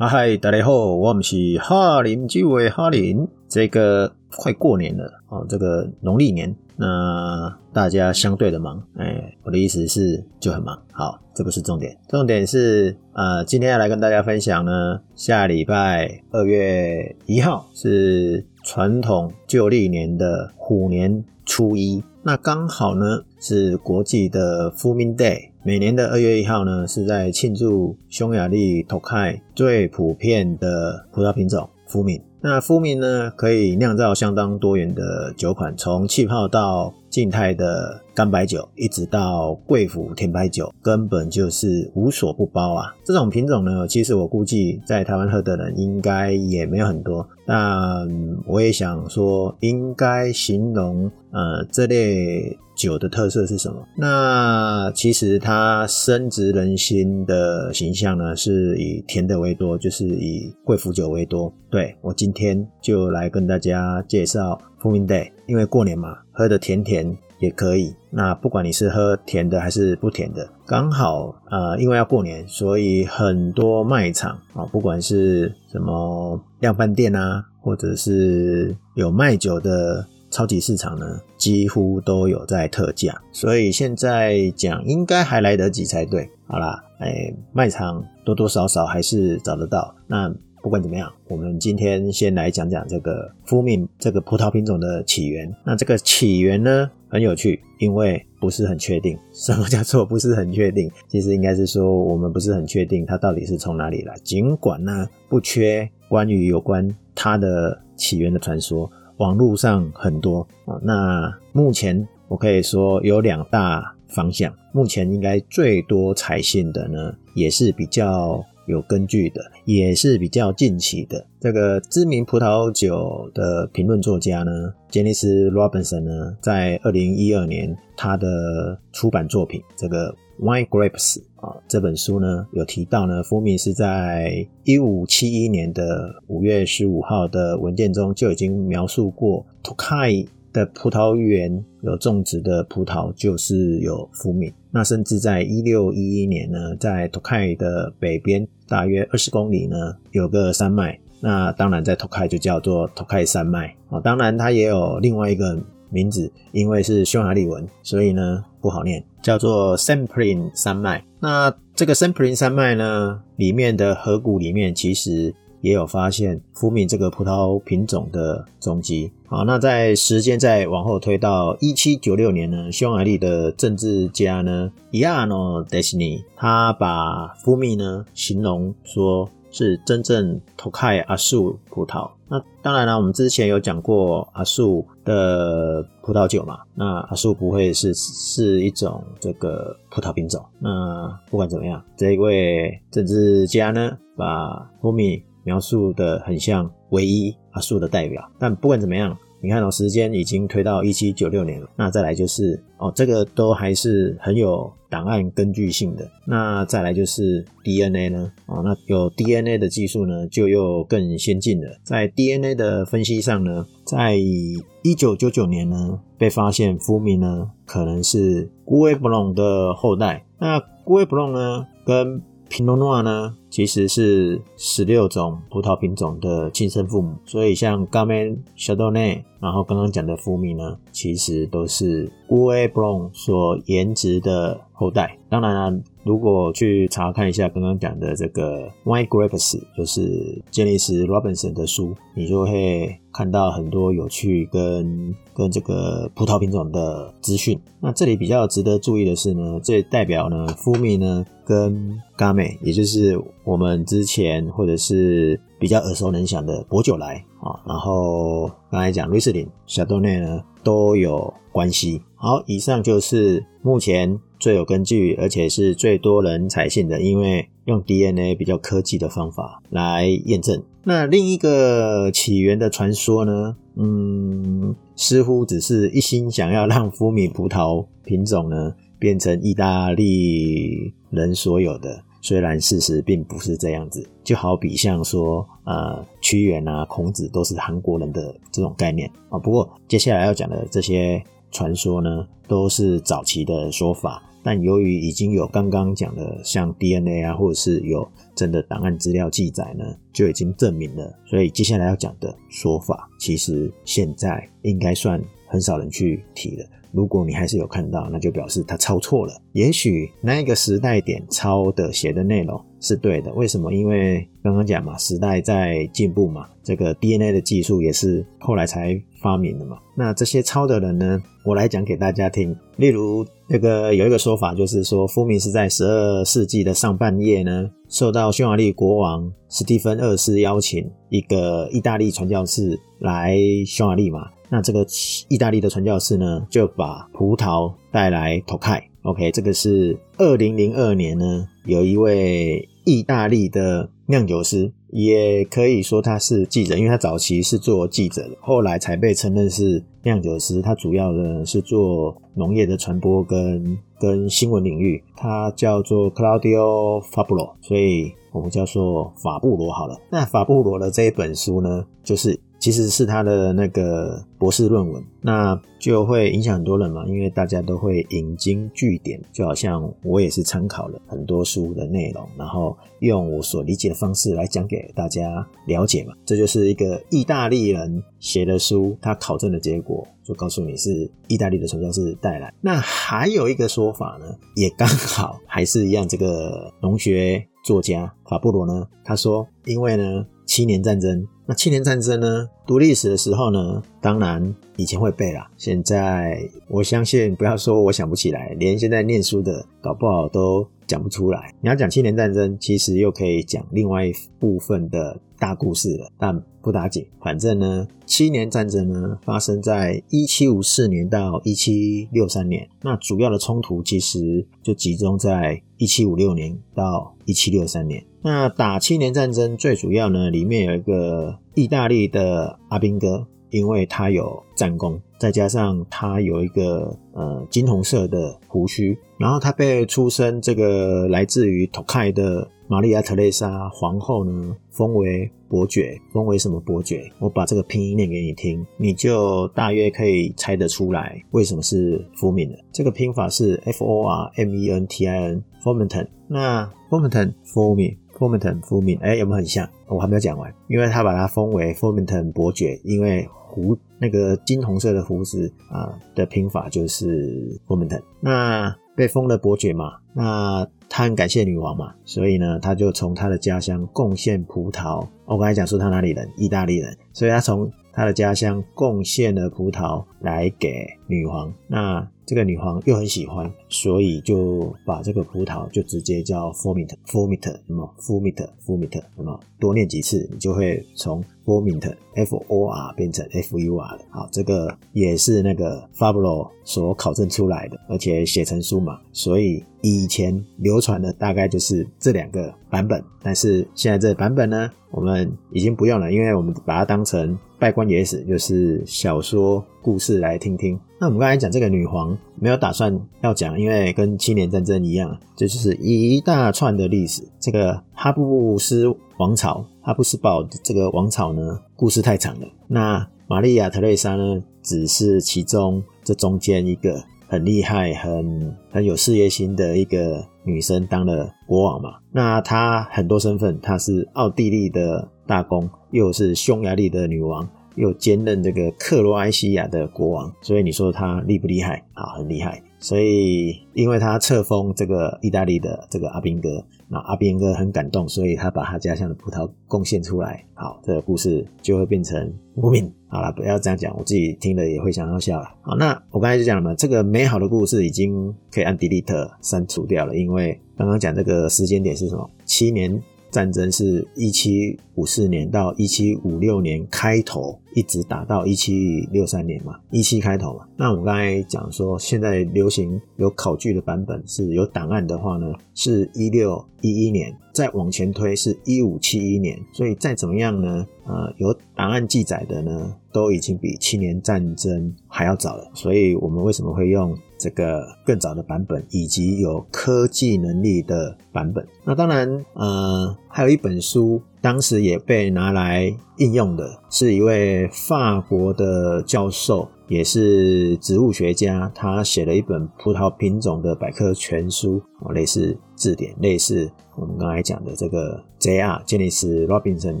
嗨，大家好，我们是哈林，这位哈林。这个快过年了哦，这个农历年，那大家相对的忙，哎，我的意思是就很忙。好，这不是重点，重点是呃，今天要来跟大家分享呢，下礼拜二月一号是传统旧历年的虎年初一，那刚好呢是国际的 Fumin Day。每年的二月一号呢，是在庆祝匈牙利 Tokai 最普遍的葡萄品种 Fumin。那 Fumin 呢，可以酿造相当多元的酒款，从气泡到静态的干白酒，一直到贵腐甜白酒，根本就是无所不包啊！这种品种呢，其实我估计在台湾喝的人应该也没有很多。但我也想说，应该形容呃这类酒的特色是什么？那其实它深植人心的形象呢，是以甜的为多，就是以贵腐酒为多。对，我今天就来跟大家介绍 Fumin Day，因为过年嘛。喝的甜甜也可以，那不管你是喝甜的还是不甜的，刚好呃，因为要过年，所以很多卖场啊、不管是什么量贩店啊，或者是有卖酒的超级市场呢，几乎都有在特价，所以现在讲应该还来得及才对。好啦，哎，卖场多多少少还是找得到。那不管怎么样，我们今天先来讲讲这个富面这个葡萄品种的起源。那这个起源呢，很有趣，因为不是很确定。什么叫做不是很确定？其实应该是说我们不是很确定它到底是从哪里来。尽管呢，不缺关于有关它的起源的传说，网络上很多啊。那目前我可以说有两大方向。目前应该最多采信的呢，也是比较。有根据的，也是比较近期的。这个知名葡萄酒的评论作家呢，杰尼斯·罗宾森呢，在二零一二年他的出版作品《这个 Wine Grapes》啊这本书呢，有提到呢福明是在一五七一年的五月十五号的文件中就已经描述过 Tokai 的葡萄园有种植的葡萄就是有福明。那甚至在一六一一年呢，在 Tokai 的北边大约二十公里呢，有个山脉。那当然在 Tokai 就叫做 Tokai 山脉啊。当然它也有另外一个名字，因为是匈牙利文，所以呢不好念，叫做 Semplin 山脉。那这个 Semplin 山脉呢，里面的河谷里面其实。也有发现福米这个葡萄品种的踪迹。好，那在时间再往后推到一七九六年呢，匈牙利的政治家呢，János Dészny 他把 Fumin 呢形容说是真正投开阿树葡萄。那当然了，我们之前有讲过阿树的葡萄酒嘛，那阿树不会是是一种这个葡萄品种。那不管怎么样，这一位政治家呢，把 Homi 描述的很像唯一阿树的代表，但不管怎么样，你看哦，时间已经推到一七九六年了。那再来就是哦，这个都还是很有档案根据性的。那再来就是 DNA 呢？哦，那有 DNA 的技术呢，就又更先进了。在 DNA 的分析上呢，在一九九九年呢，被发现 Fumin 呢可能是 Gouais Blanc 的后代。那 Gouais Blanc 呢，跟 Pinot Noir 呢，其实是十六种葡萄品种的亲生父母，所以像 Gamay、Chardonnay，然后刚刚讲的 Fumi 呢，其实都是 u a b r o n 所颜值的后代。当然了，如果去查看一下刚刚讲的这个 Wine Grapes，就是杰尼斯·罗宾森的书，你就会看到很多有趣跟跟这个葡萄品种的资讯。那这里比较值得注意的是呢，这代表呢，Fumi 呢跟 Gamay，也就是我们之前或者是比较耳熟能详的薄酒来啊，然后刚才讲 Riesling、Chardonnay 呢都有关系。好，以上就是目前。最有根据，而且是最多人采信的，因为用 DNA 比较科技的方法来验证。那另一个起源的传说呢？嗯，似乎只是一心想要让福米葡萄品种呢变成意大利人所有的，虽然事实并不是这样子。就好比像说，呃，屈原啊、孔子都是韩国人的这种概念啊。不过接下来要讲的这些。传说呢，都是早期的说法。但由于已经有刚刚讲的像 DNA 啊，或者是有真的档案资料记载呢，就已经证明了。所以接下来要讲的说法，其实现在应该算很少人去提了。如果你还是有看到，那就表示他抄错了。也许那个时代点抄的写的内容是对的。为什么？因为刚刚讲嘛，时代在进步嘛，这个 DNA 的技术也是后来才发明的嘛。那这些抄的人呢，我来讲给大家听。例如，那个有一个说法，就是说，福明是在十二世纪的上半叶呢，受到匈牙利国王史蒂芬二世邀请，一个意大利传教士来匈牙利嘛。那这个意大利的传教士呢，就把葡萄带来托开。OK，这个是二零零二年呢，有一位意大利的酿酒师，也可以说他是记者，因为他早期是做记者的，后来才被承认是酿酒师。他主要的是做农业的传播跟跟新闻领域。他叫做 Claudio Fabulo，所以我们叫做法布罗好了。那法布罗的这一本书呢，就是。其实是他的那个博士论文，那就会影响很多人嘛，因为大家都会引经据典，就好像我也是参考了很多书的内容，然后用我所理解的方式来讲给大家了解嘛。这就是一个意大利人写的书，他考证的结果就告诉你是意大利的传教士带来。那还有一个说法呢，也刚好还是一样，这个农学作家法布罗呢，他说，因为呢。七年战争，那七年战争呢？读历史的时候呢，当然以前会背啦。现在我相信，不要说我想不起来，连现在念书的搞不好都讲不出来。你要讲七年战争，其实又可以讲另外一部分的大故事了，但不打紧。反正呢，七年战争呢，发生在一七五四年到一七六三年，那主要的冲突其实就集中在一七五六年到一七六三年。那打七年战争最主要呢，里面有一个意大利的阿兵哥，因为他有战功，再加上他有一个呃金红色的胡须，然后他被出生这个来自于托开的玛利亚特蕾莎皇后呢封为伯爵，封为什么伯爵？我把这个拼音念给你听，你就大约可以猜得出来为什么是夫民了。这个拼法是 F O R M E N T I N，Formenton。那 Formenton 夫 Formenton 夫民，哎，有没有很像？我还没有讲完，因为他把他封为 f o r m i n t o n 伯爵，因为胡那个金红色的胡子啊的拼法就是 f o r m i n t o n。那被封了伯爵嘛，那他很感谢女王嘛，所以呢，他就从他的家乡贡献葡萄。我刚才讲说他哪里人？意大利人，所以他从他的家乡贡献了葡萄来给女皇。那这个女皇又很喜欢，所以就把这个葡萄就直接叫 for mint for mint 什么 for mint for mint 什么多念几次，你就会从 for mint，FOR 变成 F U R 了。好，这个也是那个 Fabulo 所考证出来的，而且写成书嘛，所以以前流传的大概就是这两个版本。但是现在这版本呢，我们已经不用了，因为我们把它当成拜官野史，就是小说故事来听听。那我们刚才讲这个女皇没有打算要讲，因为跟七年战争一样，这就是一大串的历史。这个哈布斯王朝，哈布斯堡这个王朝呢，故事太长了。那玛丽亚·特蕾莎呢，只是其中这中间一个很厉害、很很有事业心的一个女生当了国王嘛。那她很多身份，她是奥地利的大公，又是匈牙利的女王。又兼任这个克罗埃西亚的国王，所以你说他厉不厉害？啊，很厉害。所以因为他册封这个意大利的这个阿兵哥，那阿兵哥很感动，所以他把他家乡的葡萄贡献出来。好，这个故事就会变成无名。好了，不要这样讲，我自己听了也会想要笑了。好，那我刚才就讲了嘛，这个美好的故事已经可以按 delete 删除掉了，因为刚刚讲这个时间点是什么？七年。战争是一七五四年到一七五六年开头，一直打到一七六三年嘛，一七开头嘛。那我们刚才讲说，现在流行有考据的版本是有档案的话呢，是一六一一年，再往前推是一五七一年。所以再怎么样呢，呃，有档案记载的呢，都已经比七年战争还要早了。所以我们为什么会用？这个更早的版本，以及有科技能力的版本。那当然，呃，还有一本书，当时也被拿来应用的，是一位法国的教授也是植物学家，他写了一本葡萄品种的百科全书，类似字典，类似我们刚才讲的这个 J.R. Janis Robinson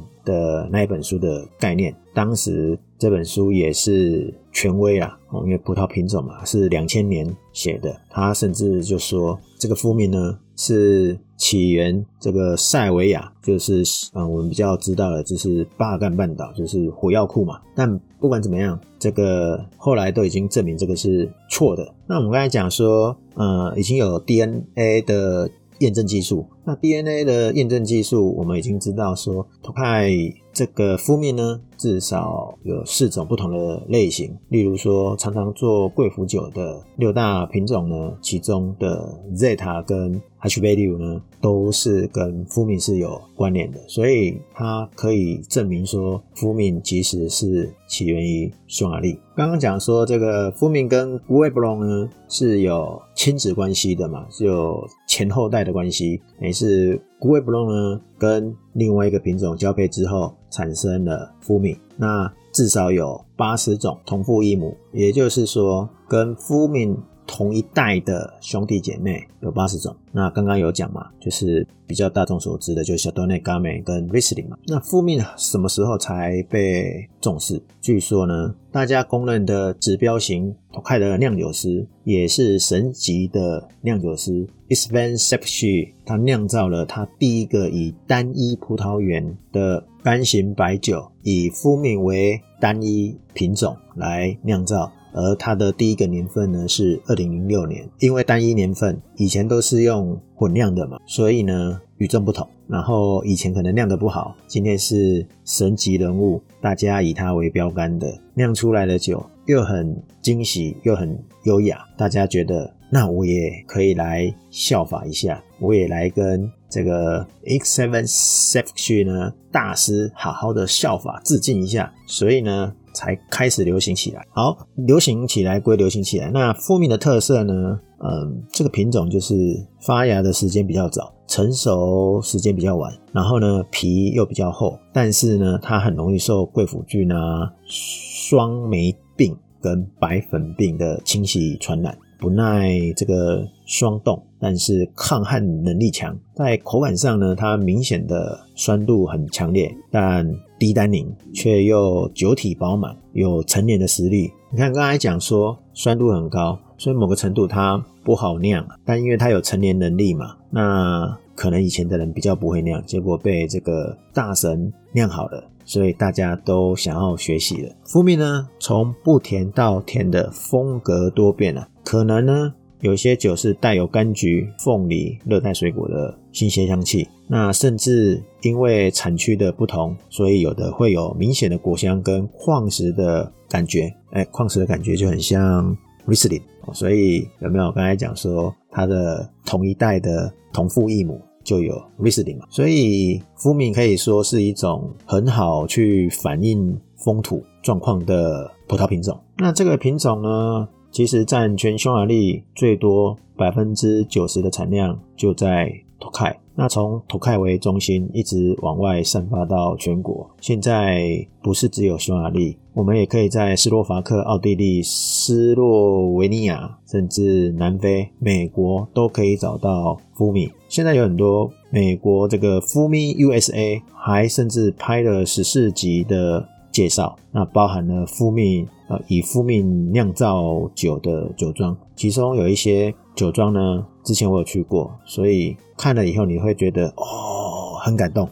的那一本书的概念。当时这本书也是权威啊，因为葡萄品种嘛，是两千年写的，他甚至就说这个麸米呢是。起源这个塞维亚就是嗯，我们比较知道的，就是巴尔干半岛，就是火药库嘛。但不管怎么样，这个后来都已经证明这个是错的。那我们刚才讲说，呃，已经有 DNA 的验证技术。那 DNA 的验证技术，我们已经知道说托派这个敷面呢，至少有四种不同的类型。例如说，常常做贵腐酒的六大品种呢，其中的 Zeta 跟 Hash Value 呢，都是跟麸米是有关联的，所以它可以证明说，麸米其实是起源于匈牙利。刚刚讲说，这个麸米跟 Guebron 呢是有亲子关系的嘛，是有前后代的关系，也是 Guebron 呢跟另外一个品种交配之后产生了麸米，那至少有八十种同父异母，也就是说跟麸米。同一代的兄弟姐妹有八十种，那刚刚有讲嘛，就是比较大众所知的，就是小多内、嘎美跟 Riesling 嘛。那麸米什么时候才被重视？据说呢，大家公认的指标型脱钙的酿酒师，也是神级的酿酒师 Istvan Šefić，他酿造了他第一个以单一葡萄园的干型白酒，以麸米为单一品种来酿造。而它的第一个年份呢是二零零六年，因为单一年份以前都是用混酿的嘛，所以呢与众不同。然后以前可能酿得不好，今天是神级人物，大家以他为标杆的酿出来的酒又很惊喜又很优雅，大家觉得那我也可以来效法一下，我也来跟这个 Istvan Šefić 呢大师好好的效法致敬一下，所以呢。才开始流行起来。好，流行起来归流行起来。那麸米的特色呢？嗯，这个品种就是发芽的时间比较早，成熟时间比较晚，然后呢皮又比较厚，但是呢它很容易受贵腐菌啊、霜霉病跟白粉病的侵袭传染。不耐这个霜冻，但是抗旱能力强。在口感上呢，它明显的酸度很强烈，但低单宁，却又酒体饱满，有陈年的实力。你看刚才讲说酸度很高，所以某个程度它不好酿，但因为它有陈年能力嘛，那可能以前的人比较不会酿，结果被这个大神酿好了。所以大家都想要学习了。蜂蜜呢，从不甜到甜的风格多变了。可能呢，有些酒是带有柑橘、凤梨、热带水果的新鲜香气。那甚至因为产区的不同，所以有的会有明显的果香跟矿石的感觉。哎，矿石的感觉就很像里斯林。所以有没有刚才讲说它的同一代的同父异母？就有里斯林嘛，所以麸米可以说是一种很好去反映风土状况的葡萄品种。那这个品种呢，其实占全匈牙利最多百分之九十的产量就在 Tokai。那从 Tokai 为中心，一直往外散发到全国。现在不是只有匈牙利，我们也可以在斯洛伐克、奥地利、斯洛维尼亚，甚至南非、美国都可以找到麸米。现在有很多美国这个麸米 USA，还甚至拍了十四集的介绍，那包含了麸米呃以麸米酿造酒的酒庄，其中有一些酒庄呢，之前我有去过，所以。看了以后你会觉得哦，很感动，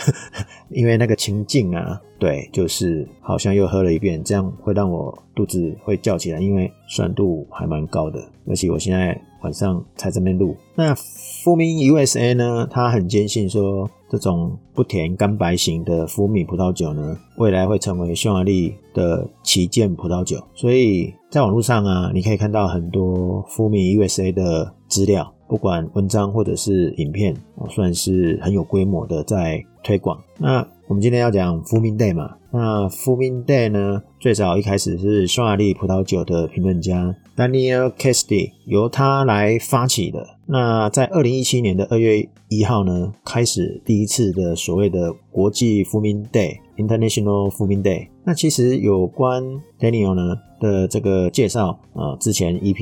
因为那个情境啊，对，就是好像又喝了一遍，这样会让我肚子会叫起来，因为酸度还蛮高的，而且我现在晚上才这边录。那麸米 USA 呢，他很坚信说，这种不甜干白型的麸米葡萄酒呢，未来会成为匈牙利的旗舰葡萄酒，所以在网络上啊，你可以看到很多麸米 USA 的资料。不管文章或者是影片，算是很有规模的在推广。那我们今天要讲 Fuming Day 嘛？那 Fuming Day 呢，最早一开始是匈牙利葡萄酒的评论家 Daniel Kesty 由他来发起的。那在二零一七年的二月一号呢，开始第一次的所谓的国际 Fuming Day（International Fuming Day）。那其实有关 Daniel 呢的这个介绍，呃，之前 EP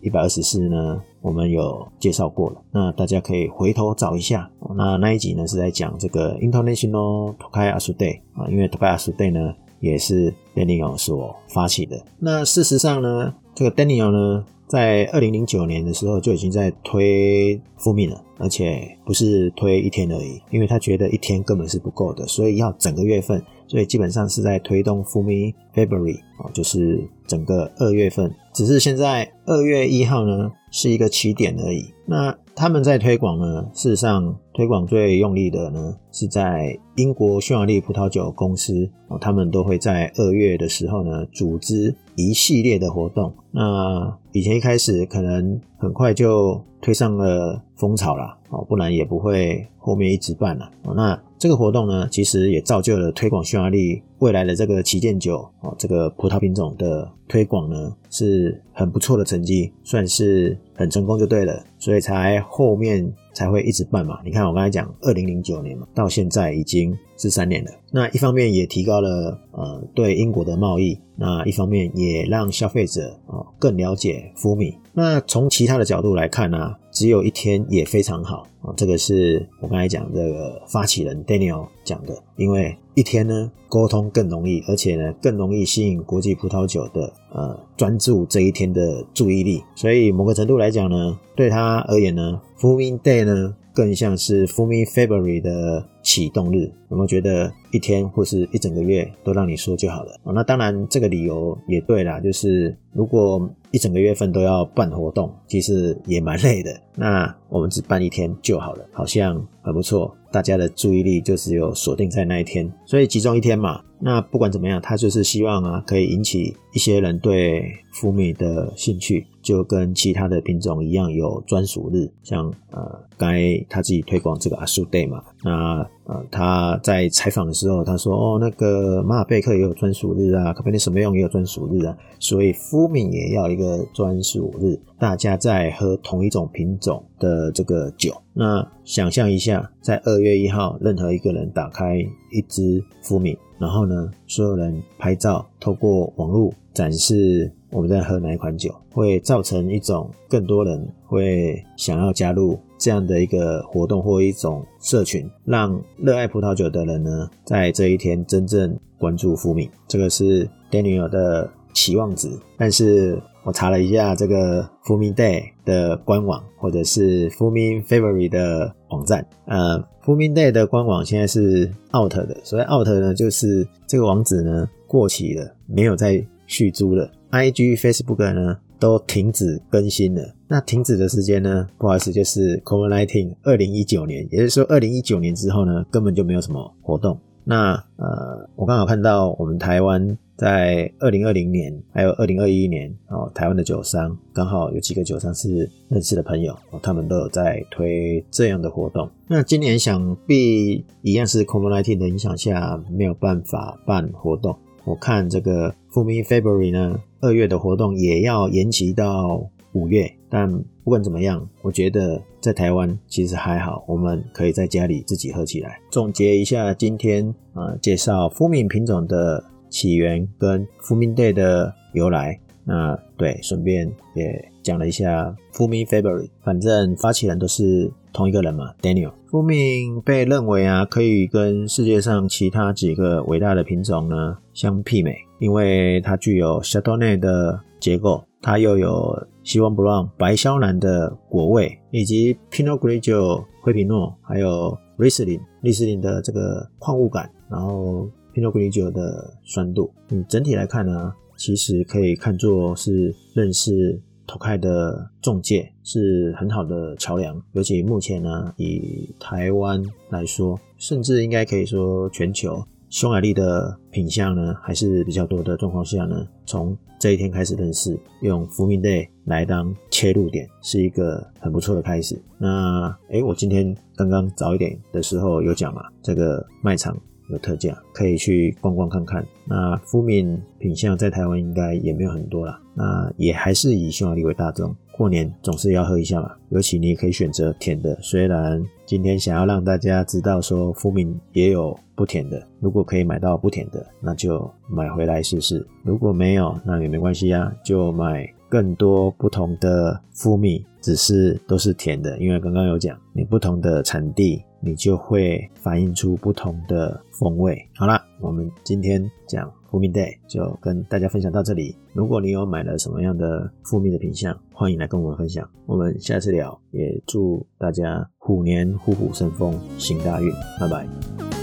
一百二十四呢，我们有介绍过了。那大家可以回头找一下。那那一集呢是在讲这个 International Tokai Asu Day 啊，因为 Tokai Asu Day 呢也是 Daniel 所发起的。那事实上呢，这个 Daniel 呢，在二零零九年的时候就已经在推伏命了，而且不是推一天而已，因为他觉得一天根本是不够的，所以要整个月份，所以基本上是在推动伏命 February 哦，就是整个二月份。只是现在二月一号呢是一个起点而已。那他们在推广呢，事实上推广最用力的呢是在英国匈牙利葡萄酒公司，他们都会在二月的时候呢组织一系列的活动。那以前一开始可能很快就推上了风潮了，哦，不然也不会后面一直办了。那这个活动呢，其实也造就了推广匈牙利未来的这个旗舰酒哦，这个葡萄品种的推广呢，是很不错的成绩，算是很成功就对了，所以才后面才会一直办嘛。你看我刚才讲二零零九年嘛，到现在已经是三年了。那一方面也提高了呃对英国的贸易。那一方面也让消费者啊更了解 Fumi。那从其他的角度来看呢，只有一天也非常好啊。这个是我刚才讲这个发起人 Daniel 讲的，因为一天呢沟通更容易，而且呢更容易吸引国际葡萄酒的呃专注这一天的注意力。所以某个程度来讲呢，对他而言呢，Fumin Day 呢更像是 Fumin February 的启动日。有没有觉得一天或是一整个月都让你说就好了？那当然这个。理由也对啦，就是如果一整个月份都要办活动，其实也蛮累的。那我们只办一天就好了，好像很不错。大家的注意力就只有锁定在那一天，所以集中一天嘛。那不管怎么样，他就是希望啊，可以引起一些人对 Fumi 的兴趣，就跟其他的品种一样有专属日。像呃，刚才他自己推广这个 Asu Day 嘛，那呃他在采访的时候他说，哦，那个马尔贝克也有专属日啊，卡贝内什么用也有专属日啊，所以夫敏也要一个专属日，大家在喝同一种品种的这个酒。那想象一下，在二月一号，任何一个人打开一支夫敏然后呢，所有人拍照，透过网络展示我们在喝哪一款酒，会造成一种更多人会想要加入这样的一个活动或一种社群，让热爱葡萄酒的人呢，在这一天真正关注 Fumi。这个是 Daniel 的期望值，但是。我查了一下这个 Fumi Day 的官网，或者是 Fumi February 的网站。呃，Fumin Day 的官网现在是 out 的，所谓 out 呢，就是这个网址呢过期了，没有再续租了。IG、Facebook 呢都停止更新了。那停止的时间呢，不好意思，就是 COVID-19 二零一九年，也就是说二零一九年之后呢，根本就没有什么活动。那呃，我刚好看到我们台湾。在二零二零年，还有二零二一年，哦，台湾的酒商刚好有几个酒商是认识的朋友，哦，他们都有在推这样的活动。那今年想必一样是 COVID-19 的影响下没有办法办活动。我看这个 Fumi February 呢，二月的活动也要延期到五月。但不管怎么样，我觉得在台湾其实还好，我们可以在家里自己喝起来。总结一下今天啊，呃，介绍 Fumi 品种的。起源跟 Fumi Day 的由来，那对，顺便也讲了一下 Fumi February。反正发起人都是同一个人嘛，Daniel。Fumi 被认为啊，可以跟世界上其他几个伟大的品种呢相媲美，因为它具有 Chardonnay 的结构，它又有西翁布朗白肖楠的果味，以及 Pinot Grigio 灰皮诺，还有 Riesling 丽斯林的这个矿物感，然后。Pinot Grigio 的酸度，嗯，整体来看呢，其实可以看作是认识投开的中介，是很好的桥梁。尤其目前呢，以台湾来说，甚至应该可以说全球，匈牙利的品相呢还是比较多的状况下呢，从这一天开始认识，用 Fumin Day 来当切入点，是一个很不错的开始。那，诶，我今天刚刚早一点的时候有讲嘛，这个卖场。有特价，可以去逛逛看看。那福敏品相在台湾应该也没有很多啦，那也还是以匈牙利为大宗。过年总是要喝一下嘛，尤其你也可以选择甜的。虽然今天想要让大家知道说福敏也有不甜的，如果可以买到不甜的，那就买回来试试。如果没有，那也没关系啊，就买更多不同的福米，只是都是甜的。因为刚刚有讲，你不同的产地，你就会反映出不同的风味。好啦，我们今天讲。福米 day 就跟大家分享到这里。如果你有买了什么样的福米的品相，欢迎来跟我们分享。我们下次聊，也祝大家虎年虎虎生风，行大运。拜拜。